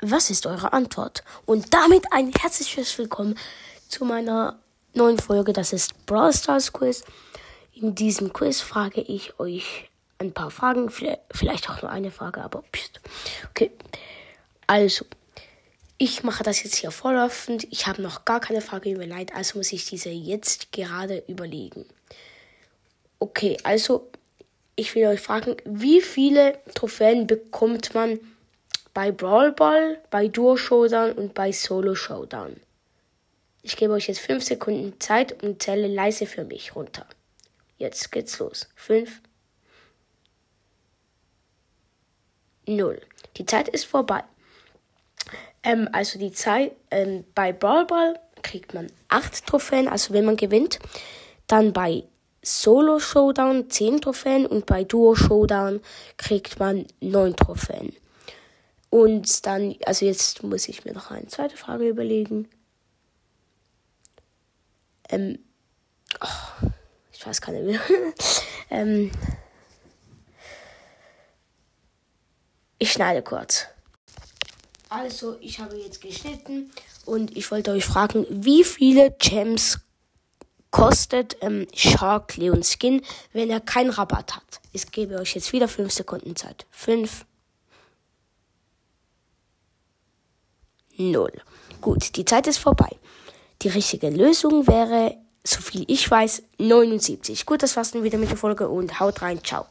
Was ist eure Antwort? Und damit ein herzliches Willkommen zu meiner neuen Folge. Das ist Brawl Stars Quiz. In diesem Quiz frage ich euch ein paar Fragen, vielleicht auch nur eine Frage, aber pst. Okay. Also, ich mache das jetzt hier vorlaufend. Ich habe noch gar keine Frage überlegt, also muss ich diese jetzt gerade überlegen. Okay, also ich will euch fragen, wie viele Trophäen bekommt man bei Brawl Ball, bei Duo Showdown und bei Solo Showdown? Ich gebe euch jetzt 5 Sekunden Zeit und zähle leise für mich runter. Jetzt geht's los. 5, 0. Die Zeit ist vorbei. Ähm, also die Zeit ähm, bei Brawl Ball kriegt man 8 Trophäen, also wenn man gewinnt. Dann bei Solo Showdown 10 Trophäen und bei Duo Showdown kriegt man 9 Trophäen. Und dann, also jetzt muss ich mir noch eine zweite Frage überlegen. Ähm, oh, ich weiß keine mehr. ähm, ich schneide kurz. Also, ich habe jetzt geschnitten und ich wollte euch fragen, wie viele Gems kostet ähm, Shark Leon Skin, wenn er keinen Rabatt hat. Ich gebe euch jetzt wieder 5 Sekunden Zeit. 5. 0. Gut, die Zeit ist vorbei. Die richtige Lösung wäre, soviel ich weiß, 79. Gut, das war's dann wieder mit der Folge und haut rein. Ciao.